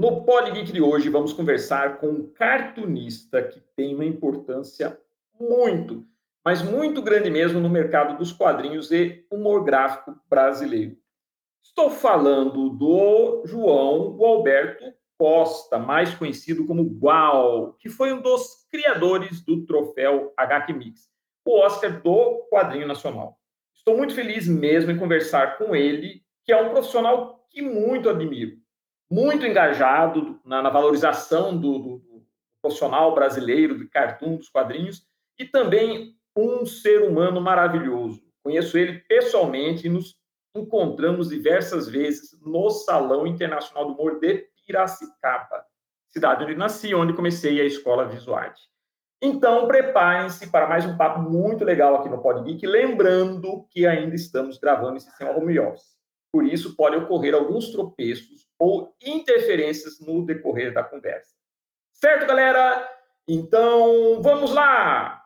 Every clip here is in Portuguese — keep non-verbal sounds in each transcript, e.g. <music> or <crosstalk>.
no Podgeek de hoje vamos conversar com um cartunista que tem uma importância muito, mas muito grande mesmo no mercado dos quadrinhos e humor gráfico brasileiro. Estou falando do João Alberto Costa, mais conhecido como Gual, que foi um dos criadores do troféu HQ Mix, o Oscar do quadrinho nacional. Estou muito feliz mesmo em conversar com ele, que é um profissional que muito admiro, muito engajado na, na valorização do, do, do, profissional brasileiro, de cartoon, dos quadrinhos, e também um ser humano maravilhoso. Conheço ele pessoalmente e nos encontramos diversas vezes no Salão Internacional do Humor de Piracicaba, cidade onde nasci, onde comecei a escola Visuarte. Então, preparem-se para mais um papo muito legal aqui no Pod Geek, lembrando que ainda estamos gravando em sistema home office. Por isso, pode ocorrer alguns tropeços ou interferências no decorrer da conversa. Certo, galera? Então, vamos lá!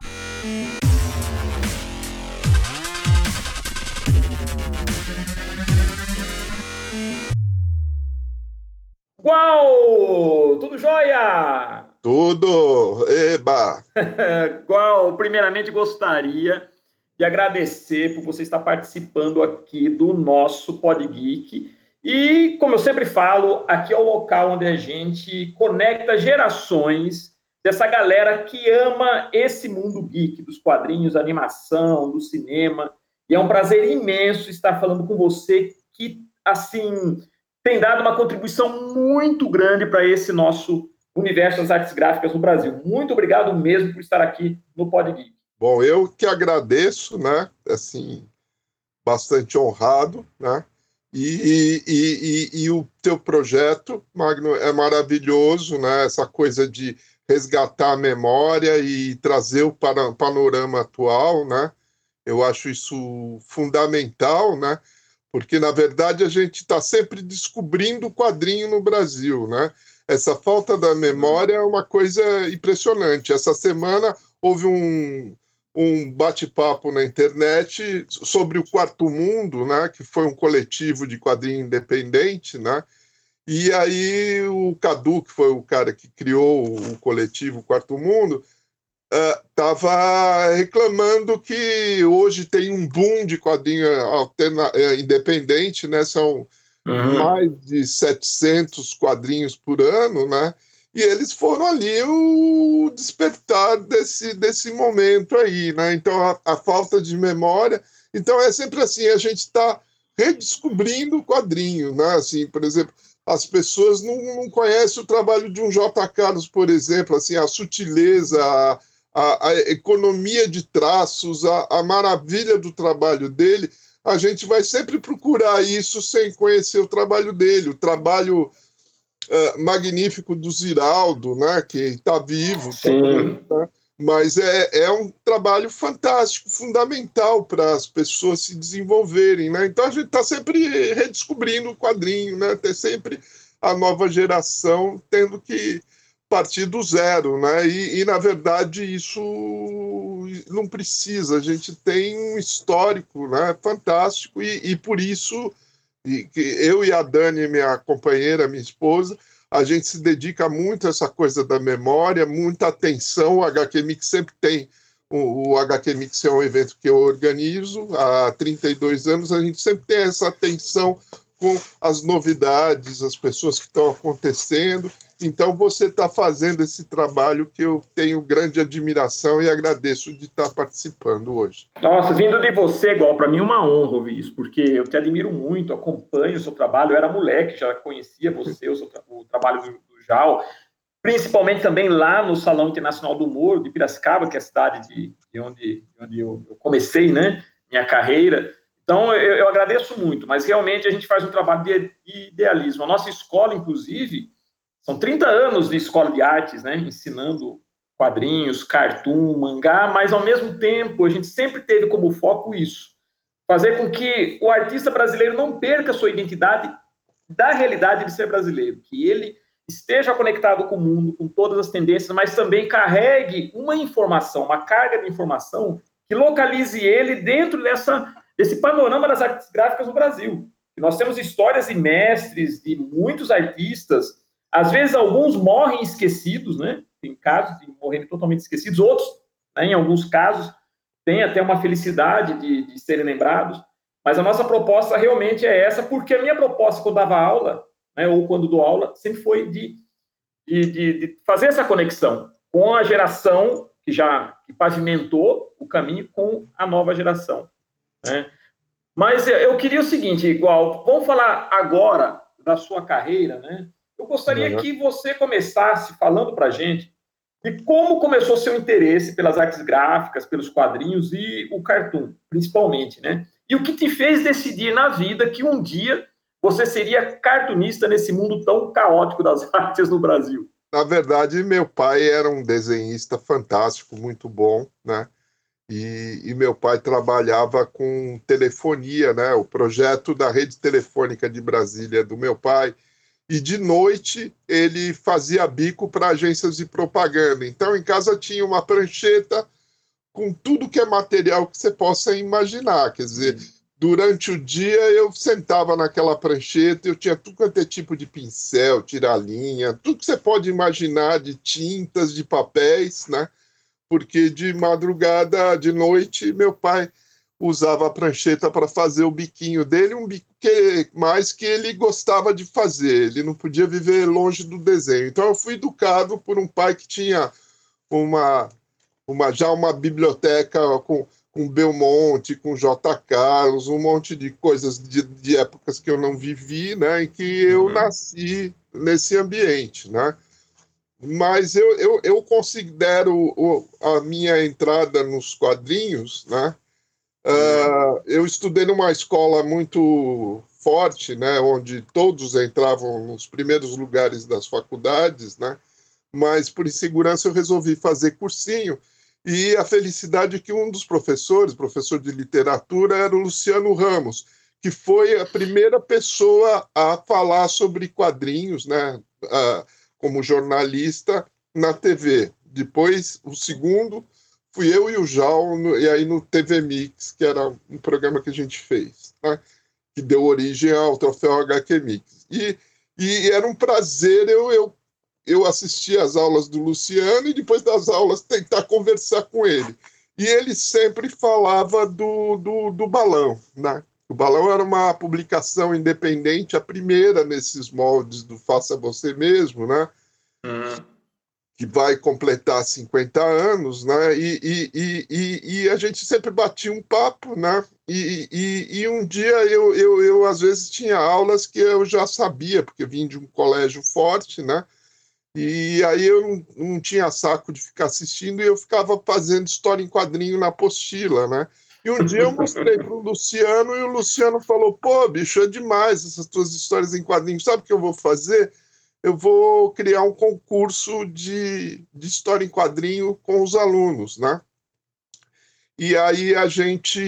Qual? Tudo jóia? Tudo! Eba! <laughs> Qual? Primeiramente gostaria de agradecer por você estar participando aqui do nosso Pod Geek. E, como eu sempre falo, aqui é o local onde a gente conecta gerações dessa galera que ama esse mundo geek, dos quadrinhos, animação, do cinema. E é um prazer imenso estar falando com você que, assim, tem dado uma contribuição muito grande para esse nosso universo das artes gráficas no Brasil. Muito obrigado mesmo por estar aqui no Pod Geek. Bom, eu que agradeço, né? Assim, bastante honrado, né? E, e, e, e, o teu projeto, Magno, é maravilhoso, né? Essa coisa de resgatar a memória e trazer o panorama atual, né? Eu acho isso fundamental, né? Porque, na verdade, a gente está sempre descobrindo o quadrinho no Brasil, né? Essa falta da memória é uma coisa impressionante. Essa semana houve um, um bate-papo na internet sobre o Quarto Mundo, né, que foi um coletivo de quadrinho independente, né? E aí o Cadu, que foi o cara que criou o coletivo Quarto Mundo, estava uh, reclamando que hoje tem um boom de quadrinho alterna eh, independente, né? São uhum. mais de 700 quadrinhos por ano, né? E eles foram ali o despertar desse, desse momento aí, né? Então, a, a falta de memória. Então, é sempre assim: a gente está redescobrindo o quadrinho, né? Assim, por exemplo, as pessoas não, não conhecem o trabalho de um J. Carlos, por exemplo, assim, a sutileza, a, a, a economia de traços, a, a maravilha do trabalho dele. A gente vai sempre procurar isso sem conhecer o trabalho dele, o trabalho uh, magnífico do Ziraldo, né, que está vivo, também, né? mas é, é um trabalho fantástico, fundamental para as pessoas se desenvolverem. Né? Então a gente está sempre redescobrindo o quadrinho, né? ter sempre a nova geração tendo que partir do zero, né? E, e, na verdade isso não precisa. A gente tem um histórico, né? Fantástico e, e por isso que eu e a Dani, minha companheira, minha esposa, a gente se dedica muito a essa coisa da memória, muita atenção. O HQ Mix sempre tem. O, o HQ Mix é um evento que eu organizo há 32 anos, a gente sempre tem essa atenção com as novidades, as pessoas que estão acontecendo. Então, você está fazendo esse trabalho que eu tenho grande admiração e agradeço de estar tá participando hoje. Nossa, vindo de você, igual, para mim é uma honra ouvir isso, porque eu te admiro muito, acompanho o seu trabalho. Eu era moleque, já conhecia você, o, seu, o trabalho do, do Jal, principalmente também lá no Salão Internacional do Humor de Piracicaba, que é a cidade de, de onde, de onde eu, eu, comecei né, minha carreira. Então, eu, eu, agradeço muito, mas realmente a gente faz um trabalho de, de idealismo. A nossa escola, inclusive, são 30 anos de escola de artes, né, ensinando quadrinhos, cartoon, mangá, mas ao mesmo tempo a gente sempre teve como foco isso, fazer com que o artista brasileiro não perca sua identidade da realidade de ser brasileiro, que ele esteja conectado com o mundo, com todas as tendências, mas também carregue uma informação, uma carga de informação que localize ele dentro dessa, desse panorama das artes gráficas no Brasil. E nós temos histórias e mestres de muitos artistas Às vezes, alguns morrem esquecidos, né? Tem casos de morrerem totalmente esquecidos, outros, né, em alguns casos, têm até uma felicidade de, de serem lembrados. Mas a nossa proposta realmente é essa, porque a minha proposta quando dava aula, né, ou quando dou aula, sempre foi de, de, de, fazer essa conexão com a geração que já que pavimentou o caminho com a nova geração. Né? Mas eu queria o seguinte, igual, vamos falar agora da sua carreira, né? Eu gostaria uhum. que você começasse falando para a gente de como começou seu interesse pelas artes gráficas, pelos quadrinhos e o cartoon, principalmente, né? E o que te fez decidir na vida que um dia você seria cartunista nesse mundo tão caótico das <laughs> artes no Brasil? Na verdade, meu pai era um desenhista fantástico, muito bom, né? E, e, meu pai trabalhava com telefonia, né? O projeto da rede telefônica de Brasília do meu pai. E de noite ele fazia bico para agências de propaganda. Então em casa tinha uma prancheta com tudo que é material que você possa imaginar. Quer dizer, durante o dia eu sentava naquela prancheta, eu tinha tudo quanto é tipo de pincel, tiralinha, tudo que você pode imaginar de tintas, de papéis, né? porque de madrugada, de noite, meu pai usava a prancheta para fazer o biquinho dele, um bico que mais que ele gostava de fazer. Ele não podia viver longe do desenho. Então eu fui educado por um pai que tinha uma, uma já uma biblioteca com com Belmonte, com J. Carlos, um monte de coisas de, de épocas que eu não vivi, né, e que eu uhum. nasci nesse ambiente, né? mas eu, eu, eu considero a minha entrada nos quadrinhos, né? Uh, eu estudei numa escola muito forte, né, onde todos entravam nos primeiros lugares das faculdades, né, mas por insegurança eu resolvi fazer cursinho e a felicidade é que um dos professores, professor de literatura, era o Luciano Ramos, que foi a primeira pessoa a falar sobre quadrinhos, né, uh, como jornalista na TV. Depois, o segundo, fui eu e o Jal, e aí no TV Mix, que era um programa que a gente fez, né? que deu origem ao troféu HQ Mix. E, e era um prazer eu, eu, eu assistir às aulas do Luciano e depois das aulas tentar conversar com ele. E ele sempre falava do, do, do balão, né? O Balão era uma publicação independente, a primeira nesses moldes do Faça Você Mesmo, né? Uhum. Que vai completar 50 anos, né? E, e, e, e, a gente sempre batia um papo, né? E, e, e um dia eu, eu, eu, às vezes, tinha aulas que eu já sabia, porque vim de um colégio forte, né? E aí eu não, não tinha saco de ficar assistindo e eu ficava fazendo história em quadrinho na apostila, né? E um dia eu mostrei para o Luciano e o Luciano falou: pô, bicho, é demais essas tuas histórias em quadrinhos. Sabe o que eu vou fazer? Eu vou criar um concurso de, de história em quadrinho com os alunos, né? E aí a gente.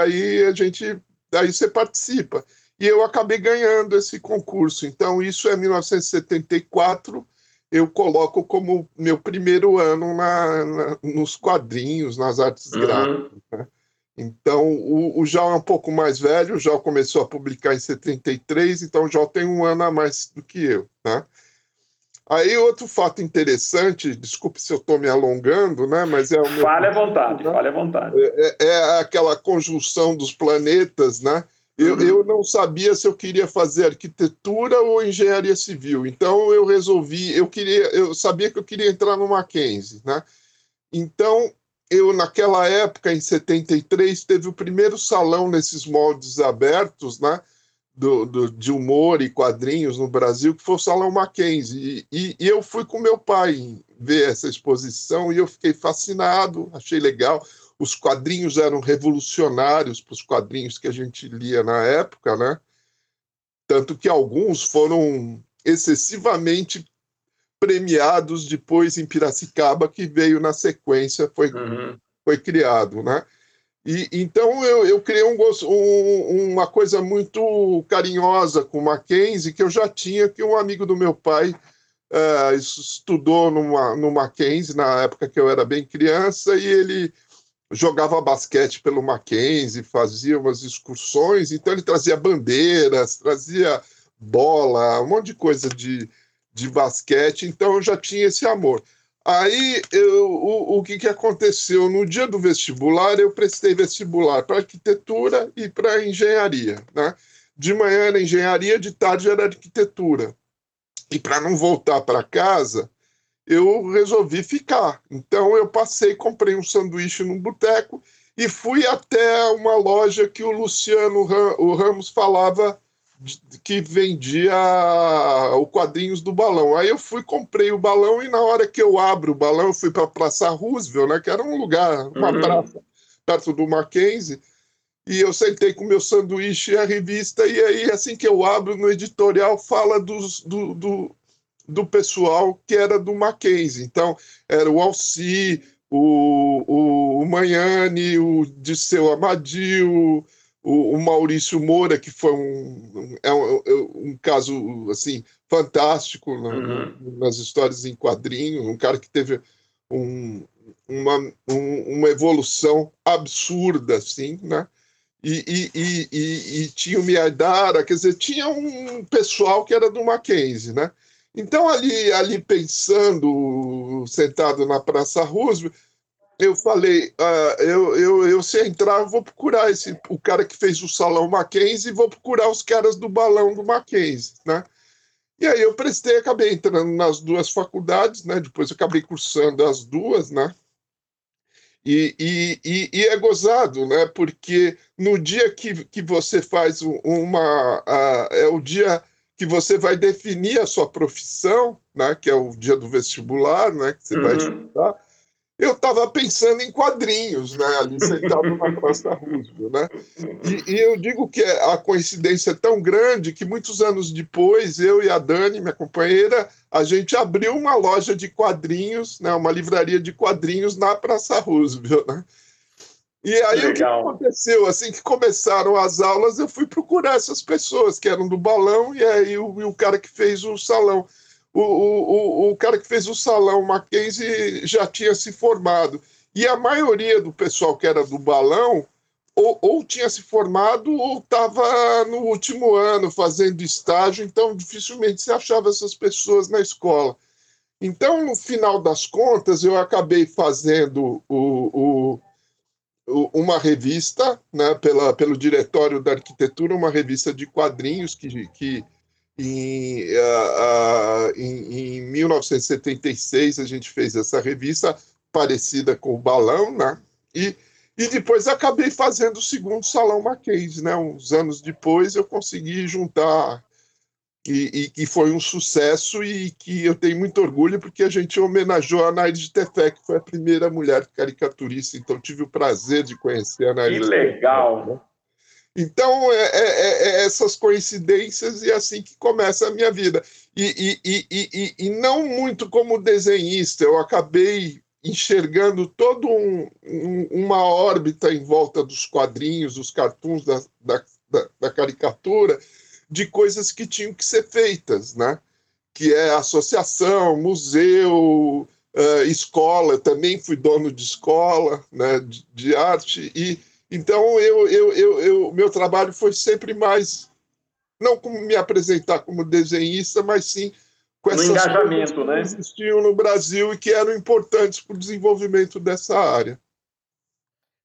Aí a gente. Aí você participa. E eu acabei ganhando esse concurso. Então, isso é 1974 eu coloco como meu primeiro ano na, na nos quadrinhos, nas artes uhum. gráficas. Né? Então, o, o João é um pouco mais velho, o João começou a publicar em 73, então o João tem um ano a mais do que eu. Né? Aí, outro fato interessante, desculpe se eu estou me alongando, né? mas é o meu. Fale à vontade, né? fale à vontade. É, é, é aquela conjunção dos planetas, né? Eu, uhum. eu não sabia se eu queria fazer arquitetura ou engenharia civil. Então eu resolvi, eu queria, eu sabia que eu queria entrar no Mackenzie, né? Então eu naquela época, em 73, teve o primeiro salão nesses moldes abertos, né? Do, do, de humor e quadrinhos no Brasil, que foi o Salão Mackenzie. E, e, e eu fui com meu pai ver essa exposição e eu fiquei fascinado, achei legal os quadrinhos eram revolucionários para os quadrinhos que a gente lia na época, né? Tanto que alguns foram excessivamente premiados depois em Piracicaba, que veio na sequência, foi, uhum. foi criado, né? E, então eu, eu criei um, um, uma coisa muito carinhosa com Mackenzie, que eu já tinha, que um amigo do meu pai uh, estudou numa, no Mackenzie, na época que eu era bem criança, e ele jogava basquete pelo Mackenzie, fazia umas excursões, então ele trazia bandeiras, trazia bola, um monte de coisa de, de basquete, então eu já tinha esse amor. Aí eu, o, o que, que aconteceu? No dia do vestibular, eu prestei vestibular para arquitetura e para engenharia. Né? De manhã era engenharia, de tarde era arquitetura. E para não voltar para casa, eu resolvi ficar. Então eu passei, comprei um sanduíche num boteco e fui até uma loja que o Luciano o Ramos falava que vendia o quadrinhos do balão. Aí eu fui, comprei o balão e na hora que eu abro o balão, eu fui para a Praça Roosevelt, né, que era um lugar, uma uhum. praça perto do Mackenzie, e eu sentei com meu sanduíche e a revista, e aí assim que eu abro no editorial fala dos, do, do, do pessoal que era do Mackenzie. Então, era o Alci, o, o, o Manhane, o Disseu Amadil, o, o, Maurício Moura, que foi um, é um, é um caso assim fantástico uhum. nas histórias em quadrinhos, um cara que teve um, uma, um, uma evolução absurda, assim, né? E, e, e, e, tinha o Miadara, quer dizer, tinha um pessoal que era do Mackenzie, né? Então, ali, ali pensando, sentado na Praça Roosevelt, eu falei, uh, eu, eu, eu se entrar, eu vou procurar esse, o cara que fez o Salão Mackenzie e vou procurar os caras do balão do Mackenzie, né? E aí eu prestei, acabei entrando nas duas faculdades, né? Depois eu acabei cursando as duas, né? E, e, e, e é gozado, né? Porque no dia que, que você faz uma... Uh, é o dia que você vai definir a sua profissão, né, que é o dia do vestibular, né, que você uhum. vai estudar, eu estava pensando em quadrinhos, né, ali sentado na Praça Roosevelt, né? E, e, eu digo que a coincidência é tão grande que muitos anos depois, eu e a Dani, minha companheira, a gente abriu uma loja de quadrinhos, né, uma livraria de quadrinhos na Praça Roosevelt, né? E aí Legal. o que aconteceu? Assim que começaram as aulas, eu fui procurar essas pessoas que eram do balão, e aí o, o cara que fez o salão. O, o, o, cara que fez o salão, Mackenzie, já tinha se formado. E a maioria do pessoal que era do balão ou, ou tinha se formado ou estava no último ano fazendo estágio, então dificilmente se achava essas pessoas na escola. Então, no final das contas, eu acabei fazendo o, o uma revista, né, pela, pelo Diretório da Arquitetura, uma revista de quadrinhos que, que em, uh, uh, em, em 1976 a gente fez essa revista parecida com o Balão, né? E, e depois acabei fazendo o segundo Salão Mackenzie, né? Uns anos depois eu consegui juntar e, e, foi um sucesso e que eu tenho muito orgulho porque a gente homenageou a Nair Tefé, que foi a primeira mulher caricaturista, então tive o prazer de conhecer a Nair. Que legal! Então, é, é, é, é, essas coincidências e é assim que começa a minha vida. E, e, e, e, não muito como desenhista, eu acabei enxergando toda um, um, uma órbita em volta dos quadrinhos, dos cartoons, da, da, da, da caricatura, de coisas que tinham que ser feitas, né? que é associação, museu, uh, escola, também fui dono de escola né, de, de arte, e então eu, eu, eu, eu, meu trabalho foi sempre mais, não como me apresentar como desenhista, mas sim com essas engajamento, né? que existiam no Brasil e que eram importantes para o desenvolvimento dessa área.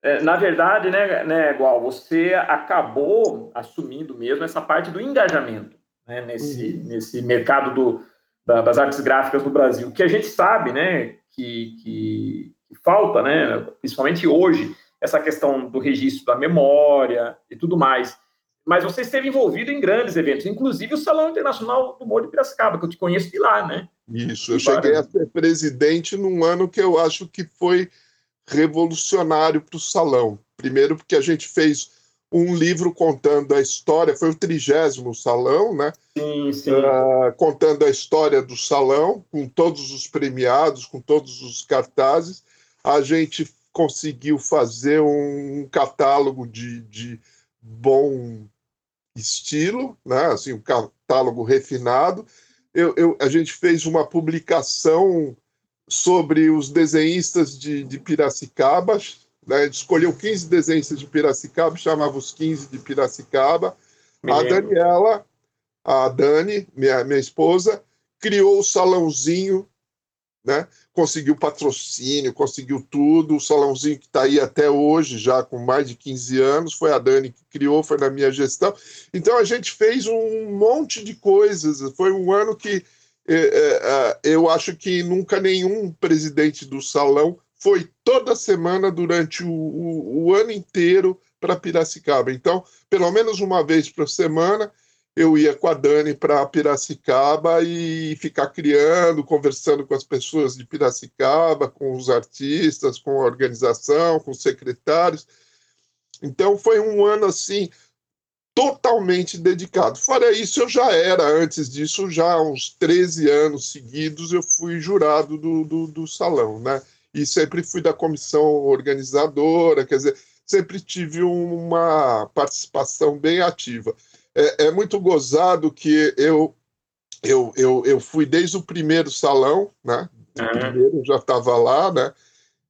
É, na verdade, né, né, igual você acabou assumindo mesmo essa parte do engajamento né, nesse, uhum. nesse mercado do, da, das artes gráficas no Brasil, que a gente sabe, né, que, que, que, falta, né, principalmente hoje, essa questão do registro da memória e tudo mais. Mas você esteve envolvido em grandes eventos, inclusive o Salão Internacional do Humor de Piracicaba, que eu te conheço de lá, né? Isso, eu cheguei a ser presidente num ano que eu acho que foi revolucionário para o salão. Primeiro, porque a gente fez um livro contando a história, foi o trigésimo salão, né? Sim, sim. Uh, contando a história do salão, com todos os premiados, com todos os cartazes. A gente conseguiu fazer um catálogo de, de bom estilo, né? assim, um catálogo refinado. Eu, eu, a gente fez uma publicação sobre os desenhistas de, de Piracicaba, né? escolheu 15 desenhistas de Piracicaba, chamava os 15 de Piracicaba. A Daniela a Dani, minha, minha esposa, criou o salãozinho, né? conseguiu patrocínio, conseguiu tudo. O salãozinho que está aí até hoje, já com mais de 15 anos, foi a Dani que criou, foi na minha gestão. Então a gente fez um monte de coisas. Foi um ano que é, é, eu acho que nunca nenhum presidente do salão foi toda semana durante o, o, o ano inteiro para Piracicaba. Então, pelo menos uma vez por semana, eu ia com a Dani para Piracicaba e ficar criando, conversando com as pessoas de Piracicaba, com os artistas, com a organização, com os secretários. Então foi um ano assim totalmente dedicado. Fora isso, eu já era, antes disso, já há uns 13 anos seguidos, eu fui jurado do, do, do salão, né? E sempre fui da comissão organizadora, quer dizer, sempre tive uma participação bem ativa é, é muito gozado que eu, eu, eu, eu fui desde o primeiro salão, né? O primeiro já estava lá, né?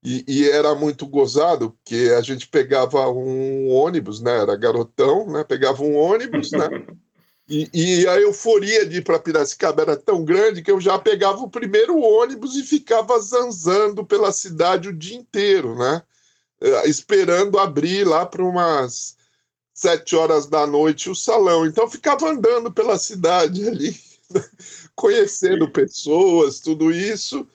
E, e, era muito gozado, porque a gente pegava um ônibus, né? Era garotão, né? Pegava um ônibus, né? <laughs> E, e a euforia de ir para Piracicaba era tão grande que eu já pegava o primeiro ônibus e ficava zanzando pela cidade o dia inteiro, né? Eh, esperando abrir lá para umas sete horas da noite o salão. Então ficava andando pela cidade ali, <laughs> conhecendo pessoas, tudo isso.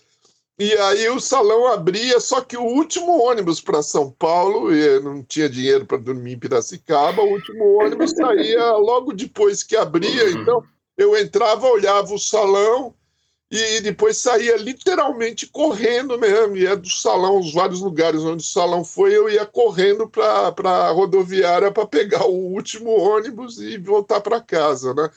E aí o salão abria, só que o último ônibus para São Paulo, e não tinha dinheiro para dormir em Piracicaba, o último ônibus saía logo depois que abria. Então eu entrava, olhava o salão, e depois saía literalmente correndo mesmo, ia do salão, os vários lugares onde o salão foi, eu ia correndo para a rodoviária para pegar o último ônibus e voltar para casa, né?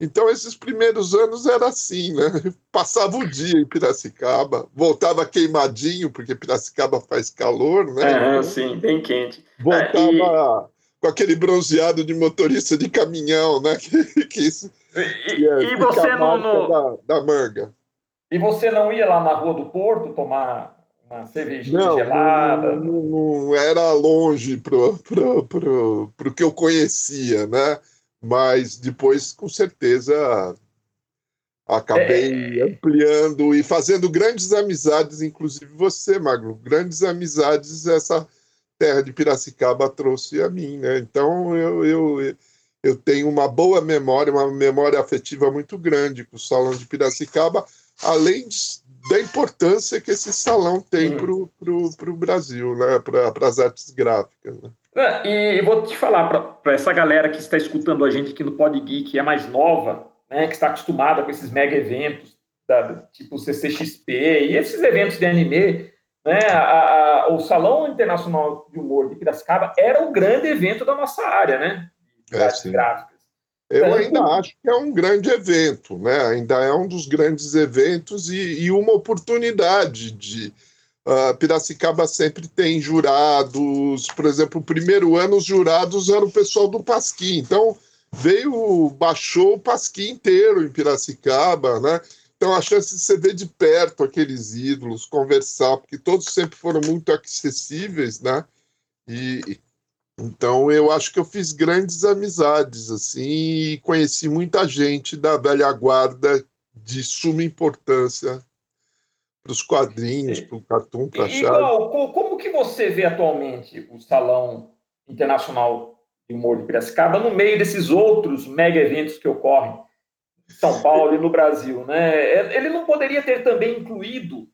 Então, esses primeiros anos era assim, né? <laughs> Passava o dia em Piracicaba, voltava queimadinho, porque Piracicaba faz calor, né? É, sim, bem quente. Voltava ah, e... com aquele bronzeado de motorista de caminhão, né? <laughs> Que, que isso e, é, e você não. No... Da, da, manga. E você não ia lá na Rua do Porto tomar uma cervejinha não, gelada? Não, não, não, era longe pro, pro, pro, pro que eu conhecia, né? Mas depois, com certeza, acabei é... ampliando e fazendo grandes amizades, inclusive você, Magno. Grandes amizades essa terra de Piracicaba trouxe a mim, né? Então eu, eu eu tenho uma boa memória, uma memória afetiva muito grande com o Salão de Piracicaba, além da importância que esse salão tem hum. para o Brasil, né? para as artes gráficas. Né? É, e vou te falar para essa galera que está escutando a gente aqui no Pod Geek, que é mais nova, né, que está acostumada com esses mega eventos, da, tipo CCXP e esses eventos de anime, né, a, a, o Salão Internacional de Humor de Piracicaba era o grande evento da nossa área, né? É, gráficas. Eu então, ainda acho que é um grande evento, né? ainda é um dos grandes eventos e, e uma oportunidade de. Uh, Piracicaba sempre tem jurados, por exemplo, o primeiro ano os jurados eram o pessoal do Pasquim, então veio, baixou o Pasquim inteiro em Piracicaba, né? Então a chance de você ver de perto aqueles ídolos, conversar, porque todos sempre foram muito acessíveis, né? E, então eu acho que eu fiz grandes amizades assim e conheci muita gente da velha guarda de suma importância para os quadrinhos, para o cartoon, para a chave. Como que você vê atualmente o Salão Internacional de Humor de Piracicaba no meio desses outros mega eventos que ocorrem em São Paulo e no Brasil? Né? Ele não poderia ter também incluído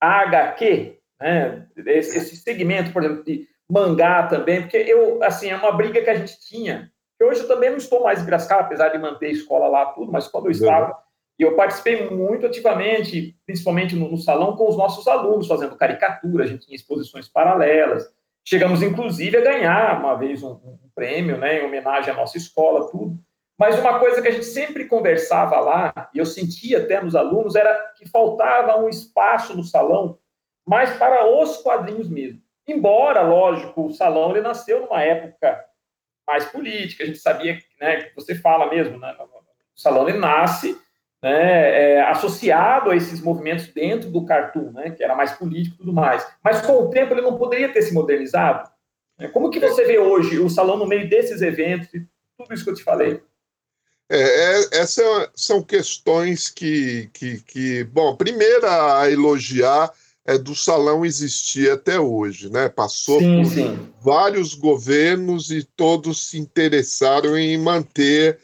a HQ, né? esse segmento, por exemplo, de mangá também, porque eu, assim, é uma briga que a gente tinha. Hoje eu também não estou mais em Piracicaba, apesar de manter a escola lá, tudo, mas quando eu estava, e eu participei muito ativamente, principalmente no, no, salão, com os nossos alunos, fazendo caricatura, a gente tinha exposições paralelas. Chegamos, inclusive, a ganhar uma vez um, um prêmio, né, em homenagem à nossa escola, tudo. Mas uma coisa que a gente sempre conversava lá, e eu sentia até nos alunos, era que faltava um espaço no salão mais para os quadrinhos mesmo. Embora, lógico, o salão ele nasceu numa época mais política, a gente sabia né, que você fala mesmo, né, o salão ele nasce né, é, associado a esses movimentos dentro do cartoon, né, que era mais político e tudo mais. Mas com o tempo ele não poderia ter se modernizado. Né? Como que você vê hoje o salão no meio desses eventos e tudo isso que eu te falei? É, é, essas são questões que, que, que, bom, primeira a elogiar é do salão existir até hoje, né? Passou sim, por sim. vários governos e todos se interessaram em manter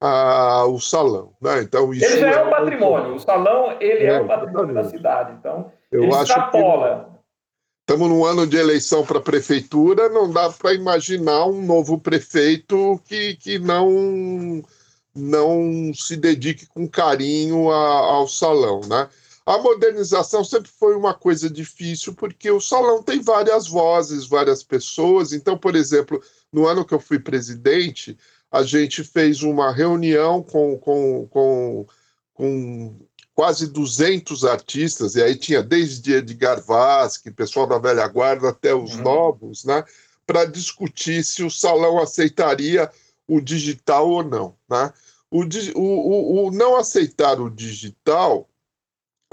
ah, o salão, né? Então isso ele já é, é um patrimônio. O salão ele é, é um patrimônio da cidade, então eu ele acho extrapola. Que estamos num ano de eleição para a prefeitura, não dá para imaginar um novo prefeito que, que não não se dedique com carinho a, ao salão, né? A modernização sempre foi uma coisa difícil, porque o salão tem várias vozes, várias pessoas. Então, por exemplo, no ano que eu fui presidente, a gente fez uma reunião com, com, com, com quase 200 artistas, e aí tinha desde Edgar Vaz, que pessoal da velha guarda, até os uhum. novos, né, para discutir se o salão aceitaria o digital ou não. Né? O, o, o, não aceitar o digital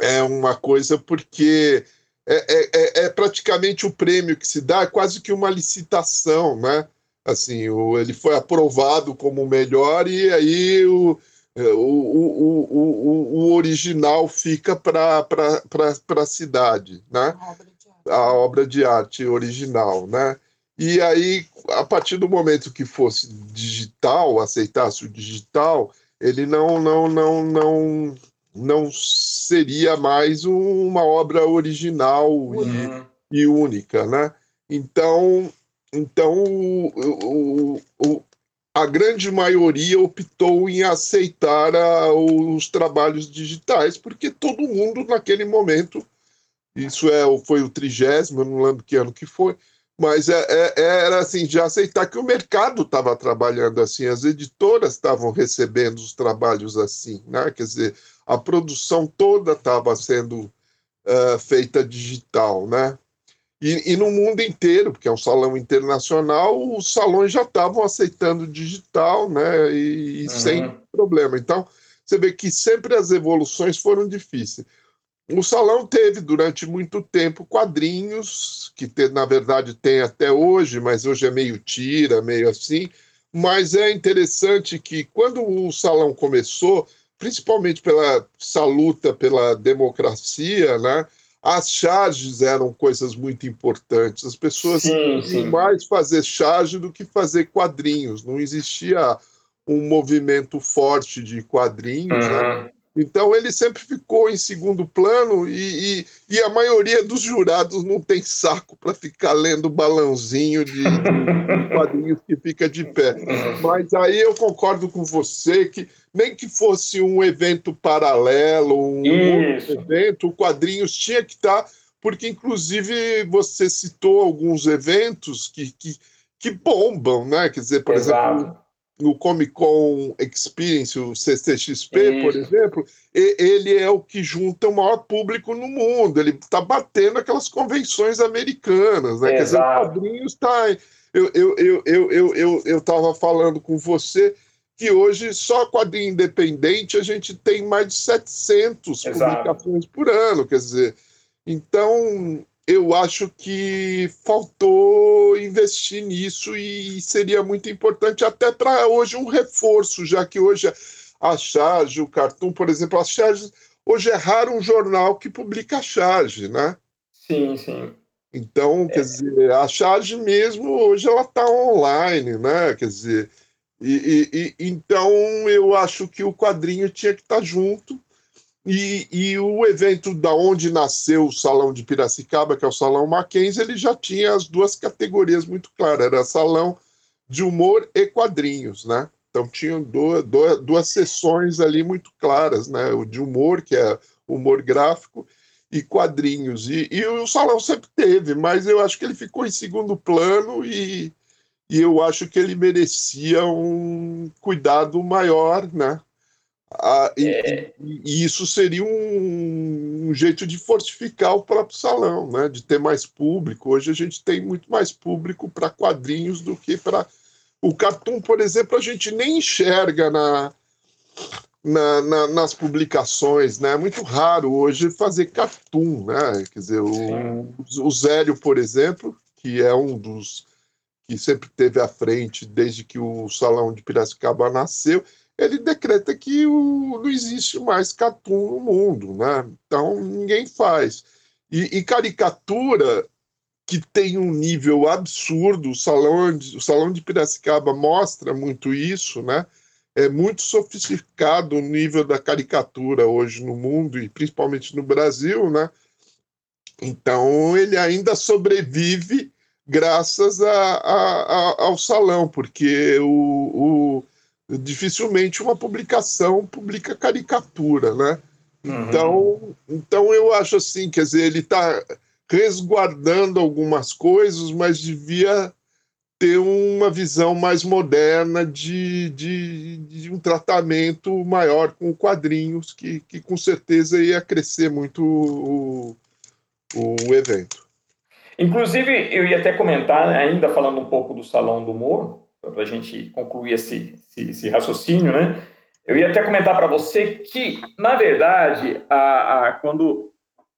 é uma coisa porque é, é, é, é, praticamente o prêmio que se dá, é quase que uma licitação, né? Assim, o, ele foi aprovado como o melhor e aí o, é, o, o, o, o original fica para a cidade, né? A obra de arte original, né? E aí, a partir do momento que fosse digital, aceitasse o digital, ele não, não, não, não, não seria mais uma obra original uhum. e, e, única, né? Então, então o, o, o, a grande maioria optou em aceitar a, os trabalhos digitais, porque todo mundo naquele momento, isso é, foi o trigésimo, não lembro que ano que foi, mas é, é, era assim, de aceitar que o mercado estava trabalhando assim, as editoras estavam recebendo os trabalhos assim, né? quer dizer, a produção toda estava sendo uh, feita digital, né? E, e, no mundo inteiro, porque é um salão internacional, os salões já estavam aceitando digital, né? E, e uhum. sem problema. Então, você vê que sempre as evoluções foram difíceis. O salão teve durante muito tempo quadrinhos, que te, na verdade tem até hoje, mas hoje é meio tira, meio assim. Mas é interessante que quando o salão começou, principalmente pela essa luta pela democracia, né? As charges eram coisas muito importantes. As pessoas sim, mais fazer charge do que fazer quadrinhos. Não existia um movimento forte de quadrinhos, uhum. né? Então ele sempre ficou em segundo plano e, e, e, a maioria dos jurados não tem saco para ficar lendo balãozinho de, de, quadrinhos que fica de pé. Mas aí eu concordo com você que nem que fosse um evento paralelo, um evento, o quadrinhos tinha que estar, tá, porque inclusive você citou alguns eventos que, que, que bombam, né? Quer dizer, por Exato. exemplo no Comic Con Experience, o CCXP, Isso. por exemplo, ele é o que junta o maior público no mundo. Ele está batendo aquelas convenções americanas, né? Quer dizer, o quadrinhos está. Eu eu eu eu eu eu eu estava falando com você que hoje só quadrinho independente a gente tem mais de 700 Exato. publicações por ano, quer dizer. Então, eu acho que faltou investir nisso e seria muito importante até para hoje um reforço, já que hoje a charge, o Cartoon, por exemplo, as charges, hoje é raro um jornal que publica a charge, né? Sim, sim. Então, quer é. dizer, a charge mesmo hoje ela está online, né? Quer dizer, e, e, e, então eu acho que o quadrinho tinha que estar tá junto e, e, o evento da onde nasceu o Salão de Piracicaba, que é o Salão Mackenzie, ele já tinha as duas categorias muito claras, era salão de humor e quadrinhos, né? Então tinham duas, duas, duas sessões ali muito claras, né? O de humor, que é humor gráfico, e quadrinhos. E, e o salão sempre teve, mas eu acho que ele ficou em segundo plano e, e eu acho que ele merecia um cuidado maior, né? Ah, é... e, e, isso seria um, um, jeito de fortificar o próprio salão, né? de ter mais público. Hoje a gente tem muito mais público para quadrinhos do que para. O cartoon, por exemplo, a gente nem enxerga na, na, na, nas publicações, né? É muito raro hoje fazer cartoon, né? Quer dizer, o, o Zélio, por exemplo, que é um dos que sempre teve à frente desde que o Salão de Piracicaba nasceu, ele decreta que o, não existe mais cartoon no mundo, né? Então ninguém faz. E, e, caricatura que tem um nível absurdo, o salão, de, o salão de Piracicaba mostra muito isso, né? É muito sofisticado o nível da caricatura hoje no mundo e principalmente no Brasil, né? Então ele ainda sobrevive graças a, a, a, ao salão, porque o, o, dificilmente uma publicação publica caricatura, né? Uhum. Então, então eu acho assim, quer dizer, ele está resguardando algumas coisas, mas devia ter uma visão mais moderna de, de, de um tratamento maior com quadrinhos, que, que com certeza ia crescer muito o, o evento. Inclusive, eu ia até comentar, ainda falando um pouco do Salão do Humor, para a gente concluir esse, esse, esse, raciocínio, né? Eu ia até comentar para você que, na verdade, a, a quando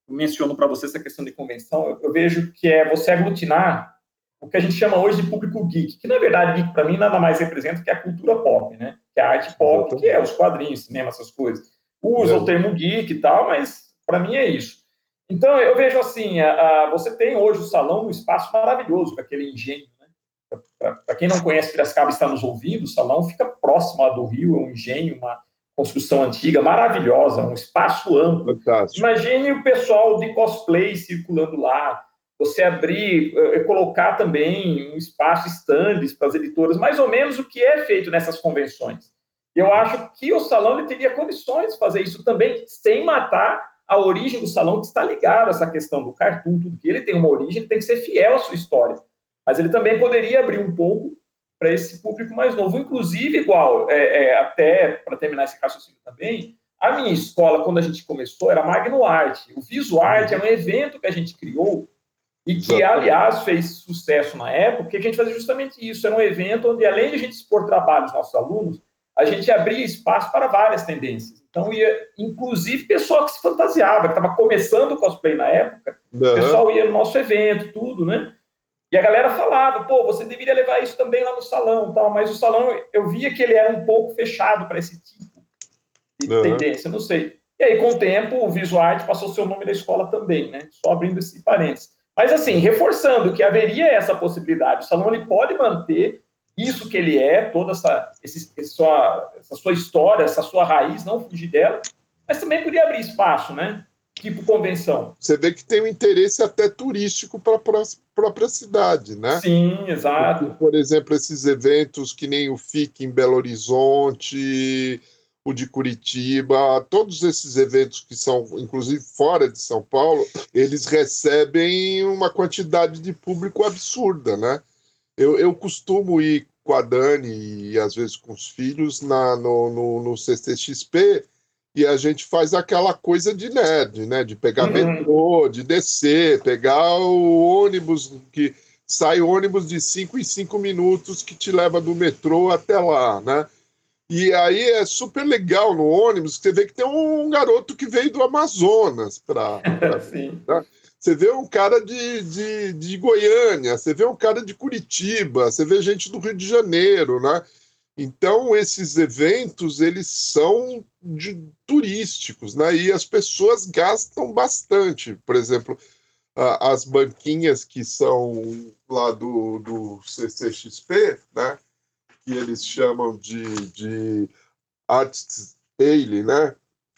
menciono para você essa questão de convenção, eu, eu, vejo que é você aglutinar o que a gente chama hoje de público geek, que na verdade geek para mim nada mais representa que a cultura pop, né? Que é a arte pop, que é os quadrinhos, cinema, essas coisas. Usa o termo geek e tal, mas para mim é isso. Então, eu vejo assim, a, a, você tem hoje o salão um espaço maravilhoso, com aquele engenho. Para quem não conhece Piracicaba está nos ouvindo, o salão fica próximo lá do rio, é um engenho, uma construção antiga, maravilhosa, um espaço amplo. Fantástico. Imagine o pessoal de cosplay circulando lá, você abrir, eh, colocar também um espaço, estandes para as editoras, mais ou menos o que é feito nessas convenções. Eu acho que o salão ele teria condições de fazer isso também, sem matar a origem do salão que está ligada a essa questão do cartoon, tudo que ele tem uma origem, tem que ser fiel à sua história. Mas ele também poderia abrir um pouco para esse público mais novo. Inclusive, igual, é, é, até para terminar esse raciocínio também, a minha escola, quando a gente começou, era Magno Art. O Visual Art era um evento que a gente criou e que, aliás, fez sucesso na época, porque a gente fazia justamente isso. Era um evento onde, além de a gente expor trabalhos dos nossos alunos, a gente abria espaço para várias tendências. Então, ia, inclusive, pessoal que se fantasiava, que estava começando o cosplay na época, uhum. o pessoal ia no nosso evento, tudo, né? E a galera falava, pô, você deveria levar isso também lá no salão, tal. Mas o salão, eu via que ele era um pouco fechado para esse tipo de uhum. tendência, não sei. E aí, com o tempo, o Visual Art passou seu nome da escola também, né? Só abrindo esse parênteses. Mas, assim, reforçando que haveria essa possibilidade. O salão ele pode manter isso que ele é, toda essa, esse, essa, sua, essa sua história, essa sua raiz, não fugir dela, mas também podia abrir espaço, né? Tipo convenção. Você vê que tem um interesse até turístico para a própria cidade, né? Sim, exato. Porque, por exemplo, esses eventos que nem o FIC em Belo Horizonte, o de Curitiba, todos esses eventos que são, inclusive fora de São Paulo, eles recebem uma quantidade de público absurda, né? Eu, eu costumo ir com a Dani e às vezes com os filhos na, no, no, no CCXP e a gente faz aquela coisa de nerd, né? De pegar uhum. metrô, de descer, pegar o ônibus que sai ônibus de 5 em 5 minutos que te leva do metrô até lá, né? E aí é super legal no ônibus, você vê que tem um garoto que veio do Amazonas para. <laughs> Né? Você vê um cara de, de, de Goiânia, você vê um cara de Curitiba, você vê gente do Rio de Janeiro, né? Então, esses eventos, eles são de, turísticos, né? E as pessoas gastam bastante. Por exemplo, a, as banquinhas que são lá do, do CCXP, né? Que eles chamam de, de Arts Daily, né?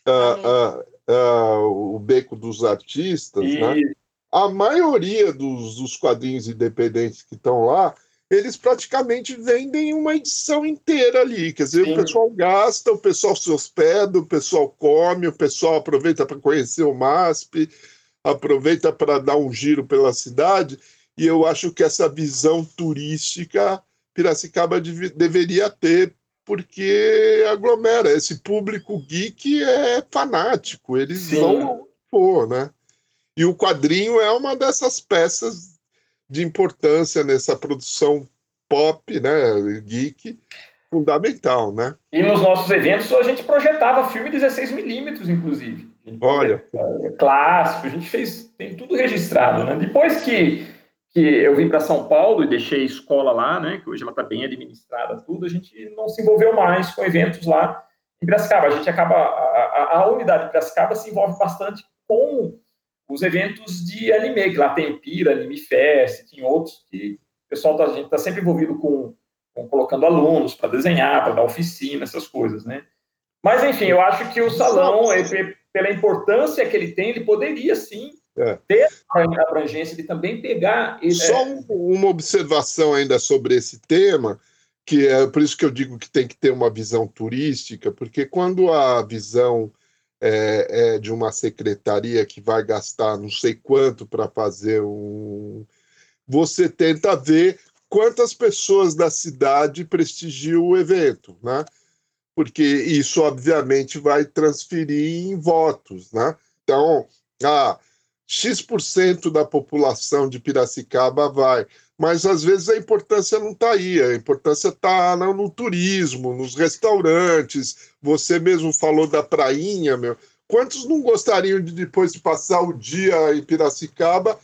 Uh, uh, uh, o Beco dos Artistas, e... né? a maioria dos, dos quadrinhos independentes que estão lá, eles praticamente vendem uma edição inteira ali. Quer dizer, Sim. o pessoal gasta, o pessoal se hospeda, o pessoal come, o pessoal aproveita para conhecer o MASP, aproveita para dar um giro pela cidade. E eu acho que essa visão turística Piracicaba dev deveria ter porque aglomera. Esse público geek é fanático, eles Sim. vão pôr, né? E o quadrinho é uma dessas peças de importância nessa produção pop, né, geek, fundamental, né? E nos nossos eventos a gente projetava filme 16mm, inclusive. Olha. É, clássico, a gente fez, tem tudo registrado, né? Depois que que eu vim para São Paulo e deixei a escola lá, né, que hoje ela está bem administrada, tudo, a gente não se envolveu mais com eventos lá em Piracicaba. A gente acaba, a, a, a unidade de Piracicaba se envolve bastante com os eventos de anime, que lá tem Pira, Anime Fest, tem outros que o pessoal tá, a gente está sempre envolvido com, com colocando alunos para desenhar, para dar oficina, essas coisas, né? Mas, enfim, eu acho que o salão, pela importância que ele tem, ele poderia sim é. ter a abrangência de também pegar. Só é... uma observação ainda sobre esse tema, que é por isso que eu digo que tem que ter uma visão turística, porque quando a visão é, é de uma secretaria que vai gastar não sei quanto para fazer um. Você tenta ver quantas pessoas da cidade prestigiam o evento, né? Porque isso, obviamente, vai transferir em votos, né? Então, ah, X% da população de Piracicaba vai. Mas às vezes a importância não está aí, a importância está no, no, turismo, nos restaurantes. Você mesmo falou da prainha, meu. Quantos não gostariam de depois de passar o dia em Piracicaba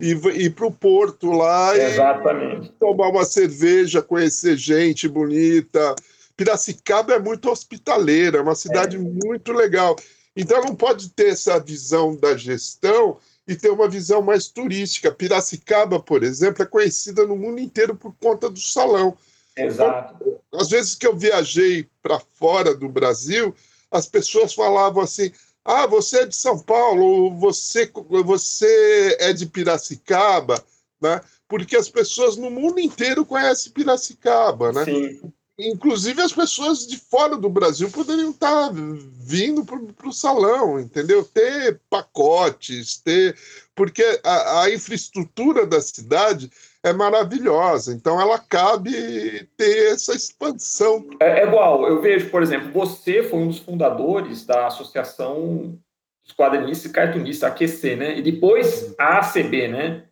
e ir para o porto lá Exatamente. e tomar uma cerveja, conhecer gente bonita? Piracicaba é muito hospitaleira, é uma cidade é. muito legal. Então não pode ter essa visão da gestão e ter uma visão mais turística. Piracicaba, por exemplo, é conhecida no mundo inteiro por conta do salão. Exato. Então, às vezes que eu viajei para fora do Brasil, as pessoas falavam assim: ah, você é de São Paulo, você, você é de Piracicaba, né? Porque as pessoas no mundo inteiro conhecem Piracicaba, né? Sim. Inclusive as pessoas de fora do Brasil poderiam estar vindo para o salão, entendeu? Ter pacotes, ter. Porque a, a, infraestrutura da cidade é maravilhosa, então ela cabe ter essa expansão. É, é igual, eu vejo, por exemplo, você foi um dos fundadores da Associação dos Quadrinistas e Cartunistas, AQC, né? E depois a ACB, né?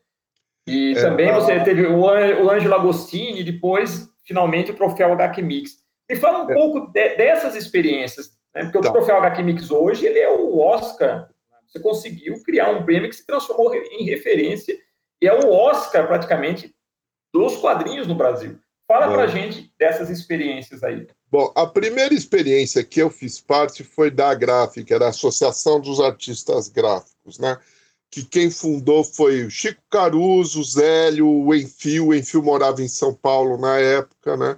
E é, também você teve o Ângelo Agostini, depois finalmente o troféu HQ Mix. Me fala um é. pouco de, dessas experiências, né? porque então. o troféu HQ Mix hoje ele é o Oscar. Você conseguiu criar um prêmio que se transformou em referência e é o Oscar praticamente dos quadrinhos no Brasil. Fala para gente dessas experiências aí. Bom, a primeira experiência que eu fiz parte foi da Gráfica, era a Associação dos Artistas Gráficos, né? Que quem fundou foi o Chico Caruso, o Zélio, o Enfio. O Enfio morava em São Paulo na época, né?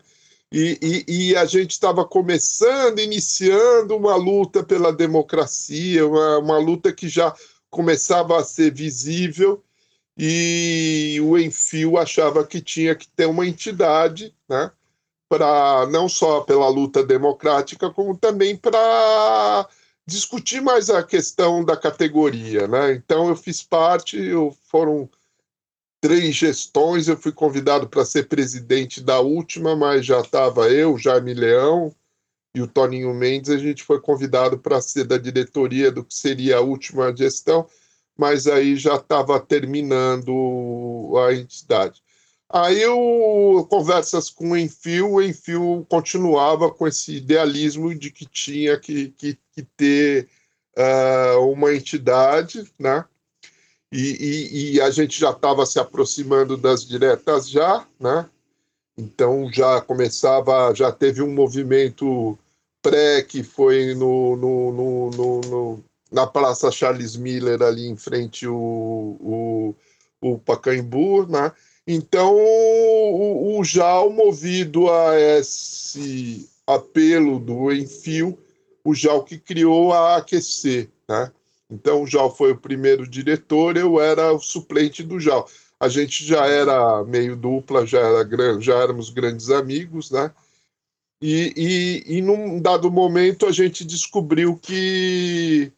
E, e, e a gente estava começando, iniciando uma luta pela democracia, uma, uma luta que já começava a ser visível, e o Enfio achava que tinha que ter uma entidade, né? Para não só pela luta democrática, como também para discutir mais a questão da categoria, né? Então eu fiz parte, eu, foram três gestões, eu fui convidado para ser presidente da última, mas já estava eu, Jaime Leão e o Toninho Mendes, a gente foi convidado para ser da diretoria do que seria a última gestão, mas aí já estava terminando a entidade. Aí eu conversas com o Enfio, o Enfio continuava com esse idealismo de que tinha que, que, que ter uh, uma entidade, né? E, e, e a gente já estava se aproximando das diretas já, né? Então já começava, já teve um movimento pré que foi no, no, no, no na Praça Charles Miller ali em frente o, o, o Pacaembu, né? Então, o, o JAL, movido a esse apelo do Enfio, o JAL que criou a AQC, né? Então, o JAL foi o primeiro diretor, eu era o suplente do JAL. A gente já era meio dupla, já, era, já éramos grandes amigos, né? E, e, e num dado momento a gente descobriu que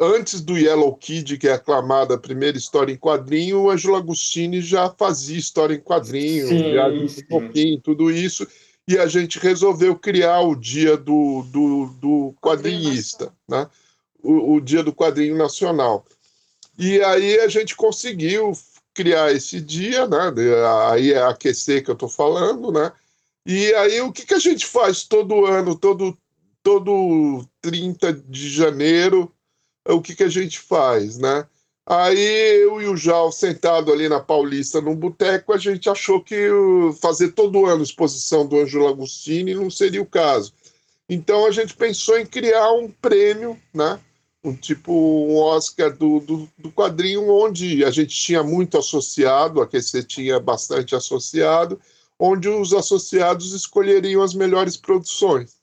antes do Yellow Kid, que é aclamada a primeira história em quadrinho, o Angelo Agostini já fazia história em quadrinho, sim, já sim. pouquinho, tudo isso, e a gente resolveu criar o dia do, do, do quadrinhista, né? O, o, dia do quadrinho nacional. E aí a gente conseguiu criar esse dia, né? Aí é aquecer que eu estou falando, né? E aí o que, que a gente faz todo ano, todo, todo 30 de janeiro, o que, que a gente faz, né? Aí eu e o Jal, sentado ali na Paulista, num boteco, a gente achou que fazer todo ano exposição do Ângelo Agostini não seria o caso. Então a gente pensou em criar um prêmio, né? Um tipo um Oscar do, do, do quadrinho, onde a gente tinha muito associado, a QC tinha bastante associado, onde os associados escolheriam as melhores produções.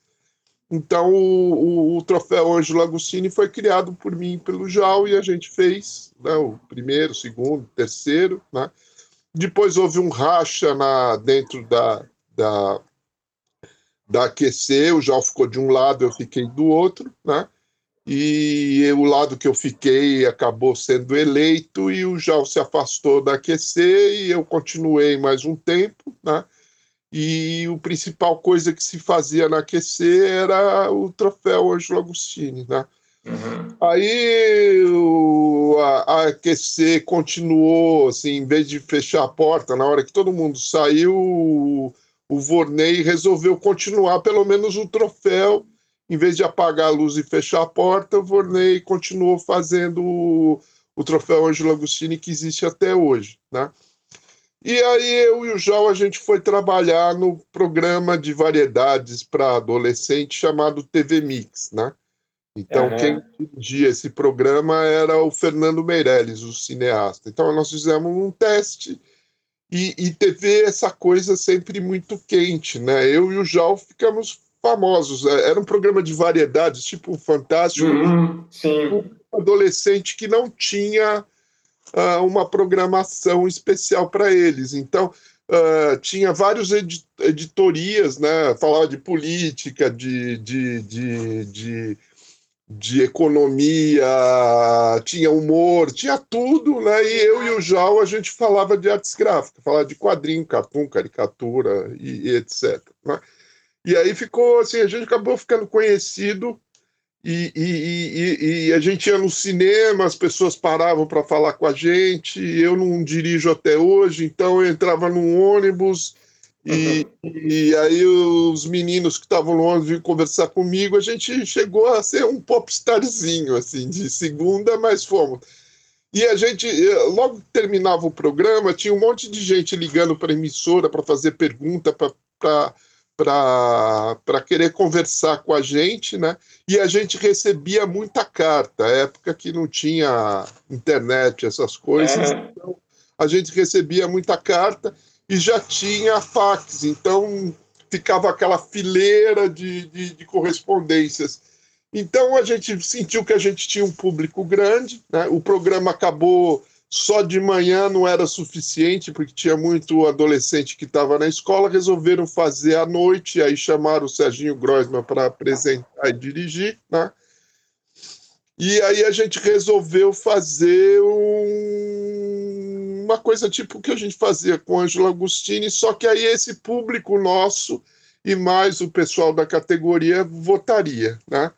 Então, o, o, o, troféu Ângelo Agostini foi criado por mim e pelo Jal, e a gente fez né, o primeiro, segundo, terceiro. Né? Depois houve um racha na, dentro da, da, da AQC, o Jal ficou de um lado, eu fiquei do outro, né? e o lado que eu fiquei acabou sendo eleito, e o Jal se afastou da AQC, e eu continuei mais um tempo, né? E a principal coisa que se fazia na QC era o troféu Ângelo Agostini, né? Uhum. Aí o, a, a QC continuou, assim, em vez de fechar a porta, na hora que todo mundo saiu, o, o Vorney resolveu continuar pelo menos o troféu, em vez de apagar a luz e fechar a porta, o Vorney continuou fazendo o, o troféu Ângelo Agostini que existe até hoje, né? E aí eu e o João a gente foi trabalhar no programa de variedades para adolescente chamado TV Mix, né? Então uhum. quem dirigia esse programa era o Fernando Meirelles, o cineasta. Então nós fizemos um teste e, e TV essa coisa sempre muito quente, né? Eu e o João ficamos famosos. É, era um programa de variedades, tipo um Fantástico, uhum, um adolescente que não tinha uh, uma programação especial para eles. Então, uh, tinha várias edi editorias, né? falava de política, de, de, de, de, de economia, tinha humor, tinha tudo, né? E eu e o Jal, a gente falava de artes gráficas, falava de quadrinho, cartoon, caricatura e, e etc. Né? E aí ficou assim, a gente acabou ficando conhecido e, e, e, e, a gente ia no cinema, as pessoas paravam para falar com a gente. Eu não dirijo até hoje, então eu entrava num ônibus e, e aí os meninos que estavam no ônibus vinham conversar comigo. A gente chegou a ser um popstarzinho, assim, de segunda, mas fomos. E a gente, eh, logo que terminava o programa, tinha um monte de gente ligando para a emissora para fazer pergunta, para para querer conversar com a gente, né? E a gente recebia muita carta, época que não tinha internet, essas coisas. É. Então, a gente recebia muita carta e já tinha fax, então ficava aquela fileira de, de, de correspondências. Então a gente sentiu que a gente tinha um público grande, né? o programa acabou só de manhã não era suficiente, porque tinha muito adolescente que estava na escola, resolveram fazer à noite, aí chamaram o Serginho Groisman para apresentar e dirigir, né? E aí a gente resolveu fazer um... uma coisa tipo o que a gente fazia com Ângelo Agostini, só que aí esse público nosso e mais o pessoal da categoria votaria, né?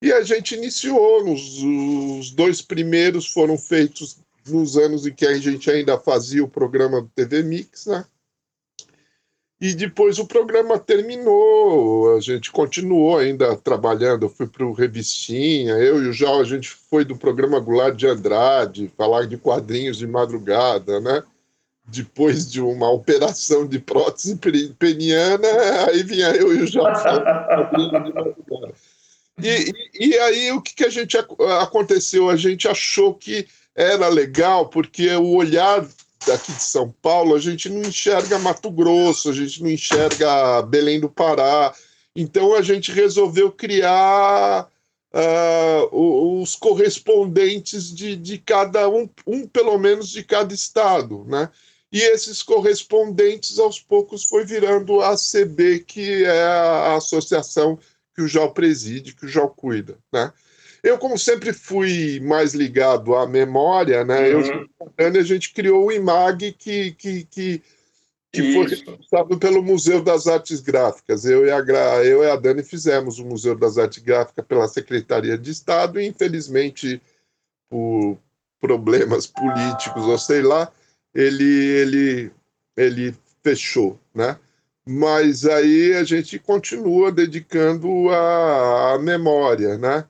E a gente iniciou, os dois primeiros foram feitos nos anos em que a gente ainda fazia o programa do TV Mix, né? E depois o programa terminou, a gente continuou ainda trabalhando, eu fui para o Revistinha, eu e o Jal, a gente foi do programa Goulart de Andrade, falar de quadrinhos de madrugada, né? Depois de uma operação de prótese peniana, aí vinha eu e o Jal. E, e, e, aí o que, que a gente aconteceu? A gente achou que era legal porque o olhar daqui de São Paulo, a gente não enxerga Mato Grosso, a gente não enxerga Belém do Pará. Então a gente resolveu criar uh, os correspondentes de, de cada um, um pelo menos de cada estado, né? E esses correspondentes, aos poucos, foi virando a ACB, que é a associação que o JAL preside, que o JAL cuida, né? Eu, como sempre fui mais ligado à memória, né? Uhum. Eu, a gente criou o IMAG, que, que, que, que foi responsável pelo Museu das Artes Gráficas. Eu e, a, eu e a Dani fizemos o Museu das Artes Gráficas pela Secretaria de Estado e, infelizmente, por problemas políticos ou sei lá, ele, ele, ele fechou, né? Mas aí a gente continua dedicando a, a memória, né?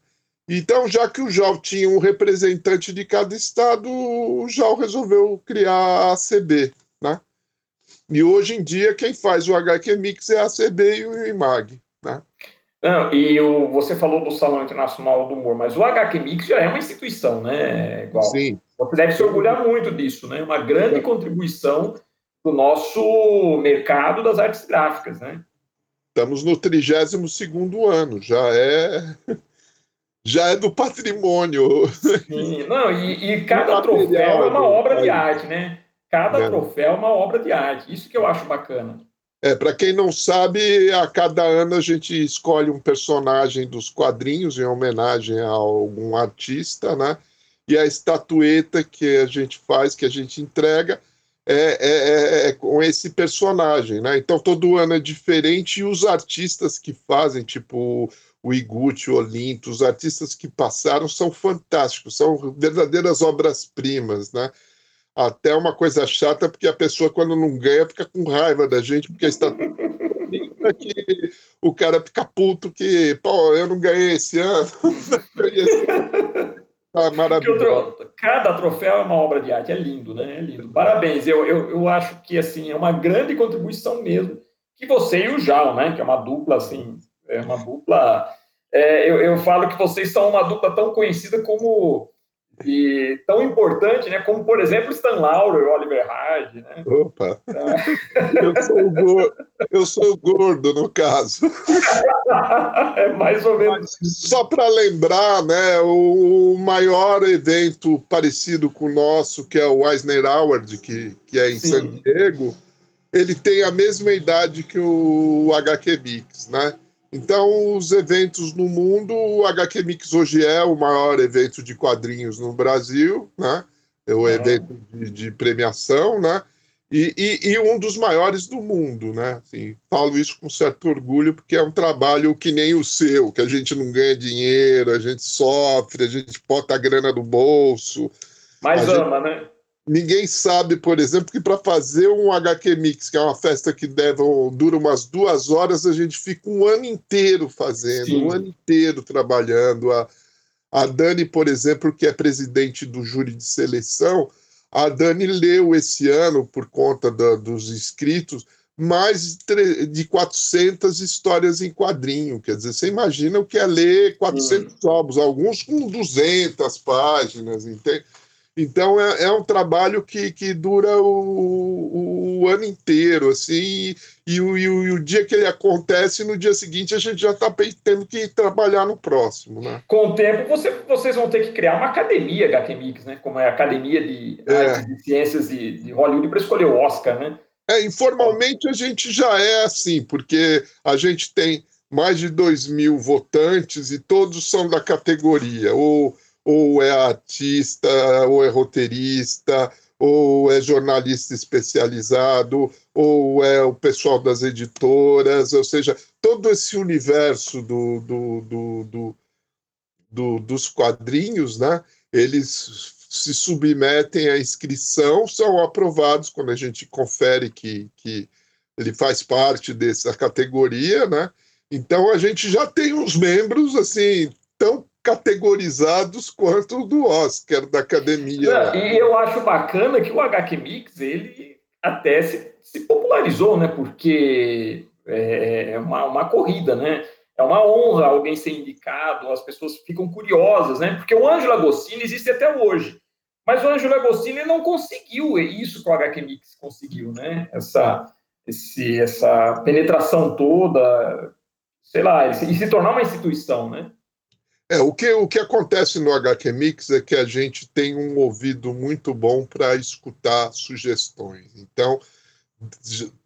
Então, já que o JAL tinha um representante de cada estado, o JAL resolveu criar a ACB, né? E hoje em dia, quem faz o HQ Mix é a ACB e o IMAG, né? Não, e o, você falou do Salão Internacional do Humor, mas o HQ Mix já é uma instituição, né? Igual. Sim. Você deve se orgulhar muito disso, né? Uma grande contribuição do nosso mercado das artes gráficas, né? Estamos no 32 ano, já é já é do patrimônio. Sim, não, e, e cada troféu é uma obra de arte, né? Cada é. troféu é uma obra de arte. Isso que eu acho bacana. É, para quem não sabe, a cada ano a gente escolhe um personagem dos quadrinhos em homenagem a algum artista, né? E a estatueta que a gente faz, que a gente entrega, é, é, é, é com esse personagem, né? Então todo ano é diferente e os artistas que fazem, tipo o Iguchi, o Olinto, os artistas que passaram são fantásticos, são verdadeiras obras-primas, né? até uma coisa chata, porque a pessoa, quando não ganha, fica com raiva da gente, porque está <laughs> que o cara fica puto que, pô, eu não ganhei esse ano. ah, <laughs> maravilhoso. Cada troféu é uma obra de arte, é lindo, né? É lindo. Parabéns, eu, eu, eu acho que assim, é uma grande contribuição mesmo, que você e o Jal, né? Que é uma dupla, assim, é uma dupla. É, eu, eu falo que vocês são uma dupla tão conhecida como e tão importante, né? Como, por exemplo, Stan Lauro e Oliver Hardy, né? Opa! É. Eu, sou gordo, eu sou gordo, no caso. <laughs> é mais ou menos. Só para lembrar, né? O maior evento parecido com o nosso, que é o Eisner Howard, que, que é em Sim. San Diego, ele tem a mesma idade que o HQ Mix, né? Então, os eventos no mundo, o HQ Mix hoje é o maior evento de quadrinhos no Brasil, né? É o evento de, de premiação, né? E, e, e, um dos maiores do mundo, né? Assim, falo isso com certo orgulho, porque é um trabalho que nem o seu, que a gente não ganha dinheiro, a gente sofre, a gente bota a grana no bolso. Mas ama, gente... né? Ninguém sabe, por exemplo, que para fazer um HQ Mix, que é uma festa que deve, dura umas duas horas, a gente fica um ano inteiro fazendo, Sim. um ano inteiro trabalhando. A, a Dani, por exemplo, que é presidente do júri de seleção, a Dani leu esse ano, por conta da, dos inscritos, mais de 400 histórias em quadrinho. Quer dizer, você imagina o que é ler 400 hum. álbuns, alguns com 200 páginas, entende? Então é, é um trabalho que, que dura o, o ano inteiro, assim, e, o, e, o, e, o, dia que ele acontece, no dia seguinte a gente já está tendo que trabalhar no próximo, né? Com o tempo você, vocês vão ter que criar uma academia HTMix, né? Como é a Academia de, é. de Ciências de, de Hollywood para escolher o Oscar, né? É, informalmente a gente já é assim, porque a gente tem mais de 2 mil votantes e todos são da categoria, ou ou é artista, ou é roteirista, ou é jornalista especializado, ou é o pessoal das editoras, ou seja, todo esse universo do, do, do, do, do dos quadrinhos, né? Eles se submetem à inscrição, são aprovados quando a gente confere que, que ele faz parte dessa categoria, né? Então a gente já tem uns membros assim tão categorizados quanto do Oscar da academia. e eu acho bacana que o HQ Mix ele até se, se popularizou, né? Porque é, é uma, uma corrida, né? É uma honra alguém ser indicado, as pessoas ficam curiosas, né? Porque o Ângelo Agostini existe até hoje. Mas o Ângelo Agostini não conseguiu isso que o HQ Mix conseguiu, né? Essa, esse, essa penetração toda, sei lá, e se tornar uma instituição, né? É, o que, o que acontece no HQ Mix é que a gente tem um ouvido muito bom para escutar sugestões. Então,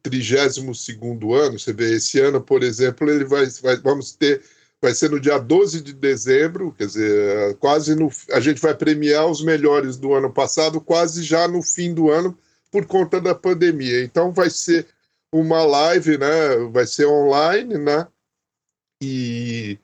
32 ano, você vê, esse ano, por exemplo, ele vai, vai, vamos ter, vai ser no dia 12 de dezembro, quer dizer, quase no, a gente vai premiar os melhores do ano passado, quase já no fim do ano, por conta da pandemia. Então, vai ser uma live, né? Vai ser online, né? E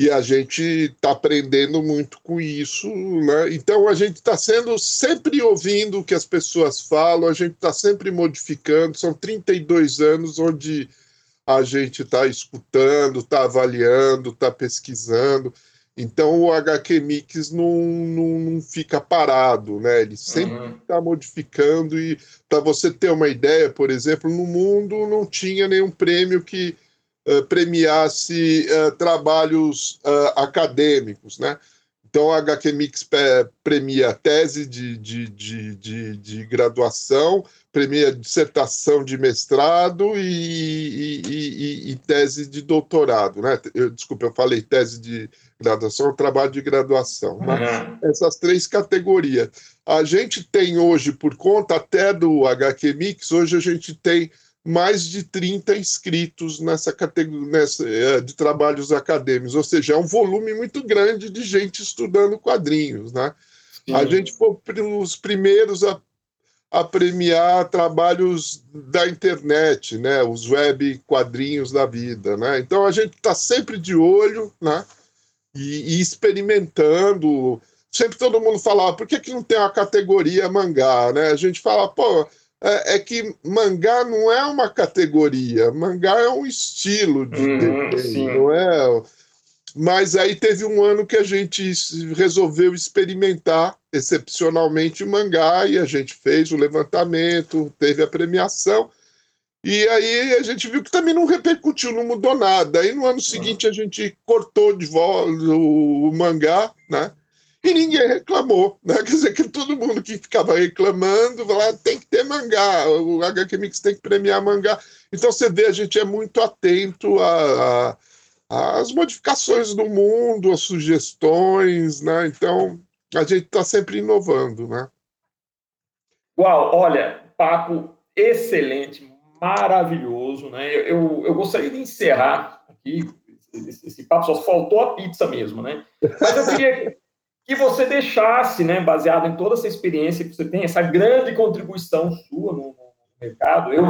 e a gente está aprendendo muito com isso, né? Então a gente está sendo sempre ouvindo o que as pessoas falam, a gente está sempre modificando. São 32 anos onde a gente está escutando, está avaliando, está pesquisando. Então o HQ Mix não, não, não fica parado, né? Ele sempre está uhum. modificando e para você ter uma ideia, por exemplo, no mundo não tinha nenhum prêmio que premiasse uh, trabalhos uh, acadêmicos, né? Então, a HQ Mix premia tese de, de, de, de, de graduação, premia dissertação de mestrado e, e, e, e, tese de doutorado. Né? Eu, desculpa, eu falei tese de graduação, trabalho de graduação. Né? Essas três categorias. A gente tem hoje, por conta até do HQ Mix, hoje a gente tem mais de 30 inscritos nessa categoria é, de trabalhos acadêmicos, ou seja, é um volume muito grande de gente estudando quadrinhos. Né? A gente foi os primeiros a, a, premiar trabalhos da internet, né? os web quadrinhos da vida. Né? Então a gente está sempre de olho né? e, e experimentando. Sempre todo mundo falava, por que, que não tem uma categoria mangá? Né? A gente fala, pô, é, é, que mangá não é uma categoria, mangá é um estilo de uhum, desenho, não é? Mas aí teve um ano que a gente resolveu experimentar excepcionalmente o mangá e a gente fez o levantamento, teve a premiação. E aí a gente viu que também não repercutiu, não mudou nada. Aí no ano seguinte a gente cortou de volta o, o mangá, né? E ninguém reclamou. Né? Quer dizer, que todo mundo que ficava reclamando falava, tem que ter mangá, o HQ Mix tem que premiar mangá. Então você vê, a gente é muito atento às modificações do mundo, às sugestões, né? Então a gente está sempre inovando, né? Uau, olha, papo excelente, maravilhoso, né? Eu, eu, eu gostaria de encerrar aqui esse, esse, papo, só faltou a pizza mesmo, né? Mas eu queria que você deixasse, né, baseado em toda essa experiência que você tem, essa grande contribuição sua no, mercado. Eu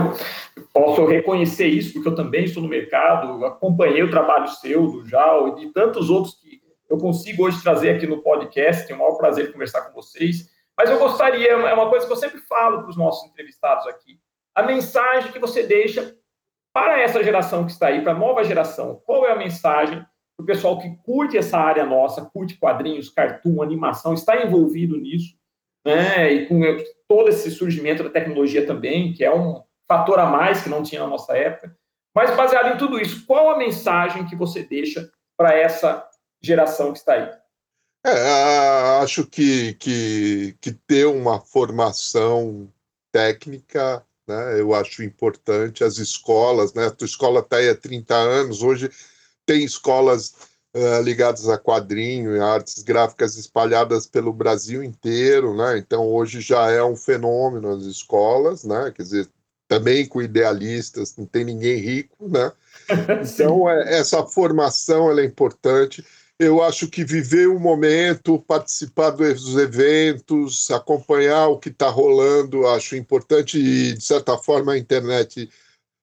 posso reconhecer isso, porque eu também estou no mercado, acompanhei o trabalho seu, do Jal e de tantos outros que eu consigo hoje trazer aqui no podcast. Tenho o maior prazer de conversar com vocês. Mas eu gostaria, é uma coisa que eu sempre falo para os nossos entrevistados aqui, a mensagem que você deixa para essa geração que está aí, para a nova geração. Qual é a mensagem o pessoal que curte essa área nossa, curte quadrinhos, cartoon, animação, está envolvido nisso, né? E com todo esse surgimento da tecnologia também, que é um fator a mais que não tinha na nossa época. Mas baseado em tudo isso, qual a mensagem que você deixa para essa geração que está aí? É, acho que, que, que ter uma formação técnica, né, eu acho importante. As escolas, né, a tua escola está aí há 30 anos, hoje tem escolas uh, ligadas a quadrinho e artes gráficas espalhadas pelo Brasil inteiro, né? Então hoje já é um fenômeno as escolas, né? Quer dizer, também com idealistas, não tem ninguém rico, né? <laughs> Então é, essa formação é importante. Eu acho que viver o momento, participar dos eventos, acompanhar o que está rolando, acho importante e, de certa forma, a internet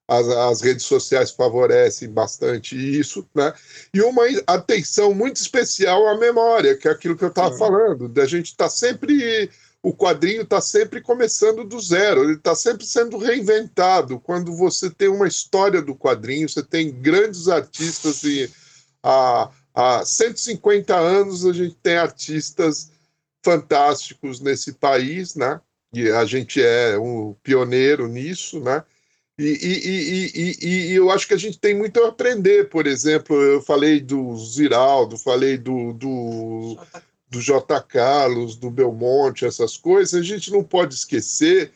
as, as, redes sociais favorecem bastante isso, né? E uma atenção muito especial à memória, que é aquilo que eu estava falando, da gente estar tá sempre. O quadrinho está sempre começando do zero, ele está sempre sendo reinventado. Quando você tem uma história do quadrinho, você tem grandes artistas e há, há 150 anos a gente tem artistas fantásticos nesse país, né? E a gente é um pioneiro nisso, né? E, e, e, e, eu acho que a gente tem muito a aprender. Por exemplo, eu falei do Ziraldo, falei do, do, do J. Carlos, do Belmonte, essas coisas. A gente não pode esquecer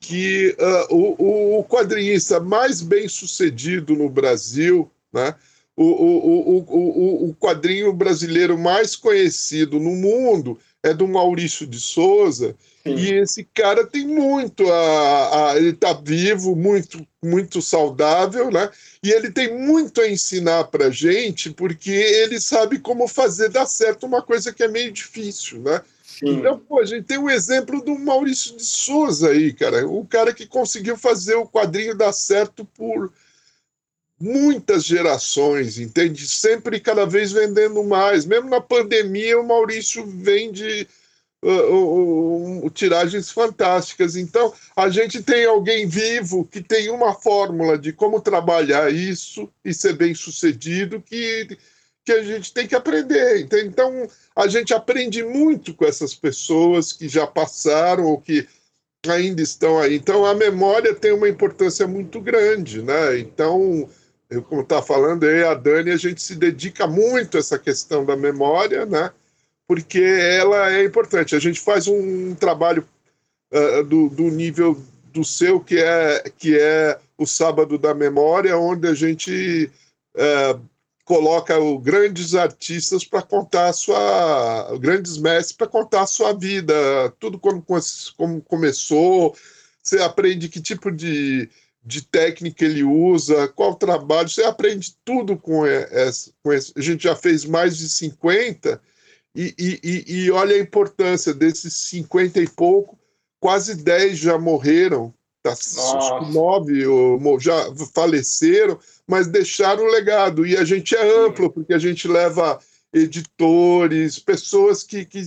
que uh, o, o quadrinista mais bem sucedido no Brasil, né? o, o, o, o, o quadrinho brasileiro mais conhecido no mundo é do Maurício de Souza, e esse cara tem muito a, a ele está vivo, muito muito saudável, né? E ele tem muito a ensinar para gente, porque ele sabe como fazer dar certo uma coisa que é meio difícil, né? Sim. Então, pô, a gente tem o exemplo do Maurício de Souza aí, cara, o cara que conseguiu fazer o quadrinho dar certo por muitas gerações, entende? Sempre cada vez vendendo mais. Mesmo na pandemia, o Maurício vende uh, uh, tiragens fantásticas. Então, a gente tem alguém vivo que tem uma fórmula de como trabalhar isso e ser bem sucedido que, que a gente tem que aprender. Então, a gente aprende muito com essas pessoas que já passaram ou que ainda estão aí. Então, a memória tem uma importância muito grande, né? Então, eu, como está falando aí, a Dani, a gente se dedica muito a essa questão da memória, né? Porque ela é importante. A gente faz um trabalho uh, do, do nível do seu, que é, que é o Sábado da Memória, onde a gente uh, coloca o, grandes artistas para contar a sua. grandes mestres para contar a sua vida, tudo como, como começou. Você aprende que tipo de de técnica ele usa, qual trabalho, você aprende tudo com essa. Com essa. A gente já fez mais de 50, e, e, e olha a importância desses 50 e pouco, quase 10 já morreram, tá, nove já faleceram, mas deixaram um legado. E a gente é amplo, porque a gente leva editores, pessoas que, que,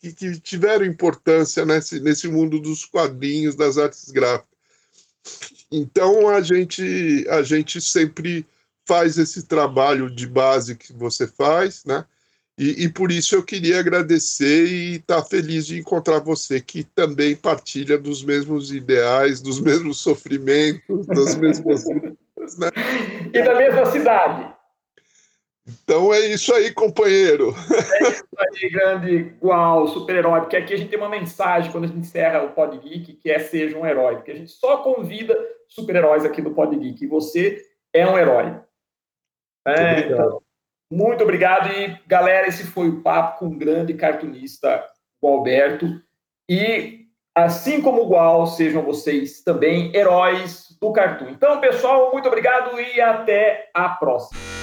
que, que tiveram importância nesse, nesse mundo dos quadrinhos, das artes gráficas. Então a gente a gente sempre faz esse trabalho de base que você faz, né? E, e por isso eu queria agradecer e estar tá feliz de encontrar você que também partilha dos mesmos ideais, dos mesmos <laughs> sofrimentos, das mesmas né? E da mesma cidade. Então é isso aí, companheiro. É isso aí, grande igual, super-herói, porque aqui a gente tem uma mensagem quando a gente encerra o Pod Geek, que é seja um herói, porque a gente só convida super-heróis aqui do Pod Geek, e você é um herói. É, então, muito obrigado, e galera, esse foi o papo com o grande cartunista, o Alberto, e assim como o Gual, sejam vocês também heróis do cartoon. Então, pessoal, muito obrigado e até a próxima.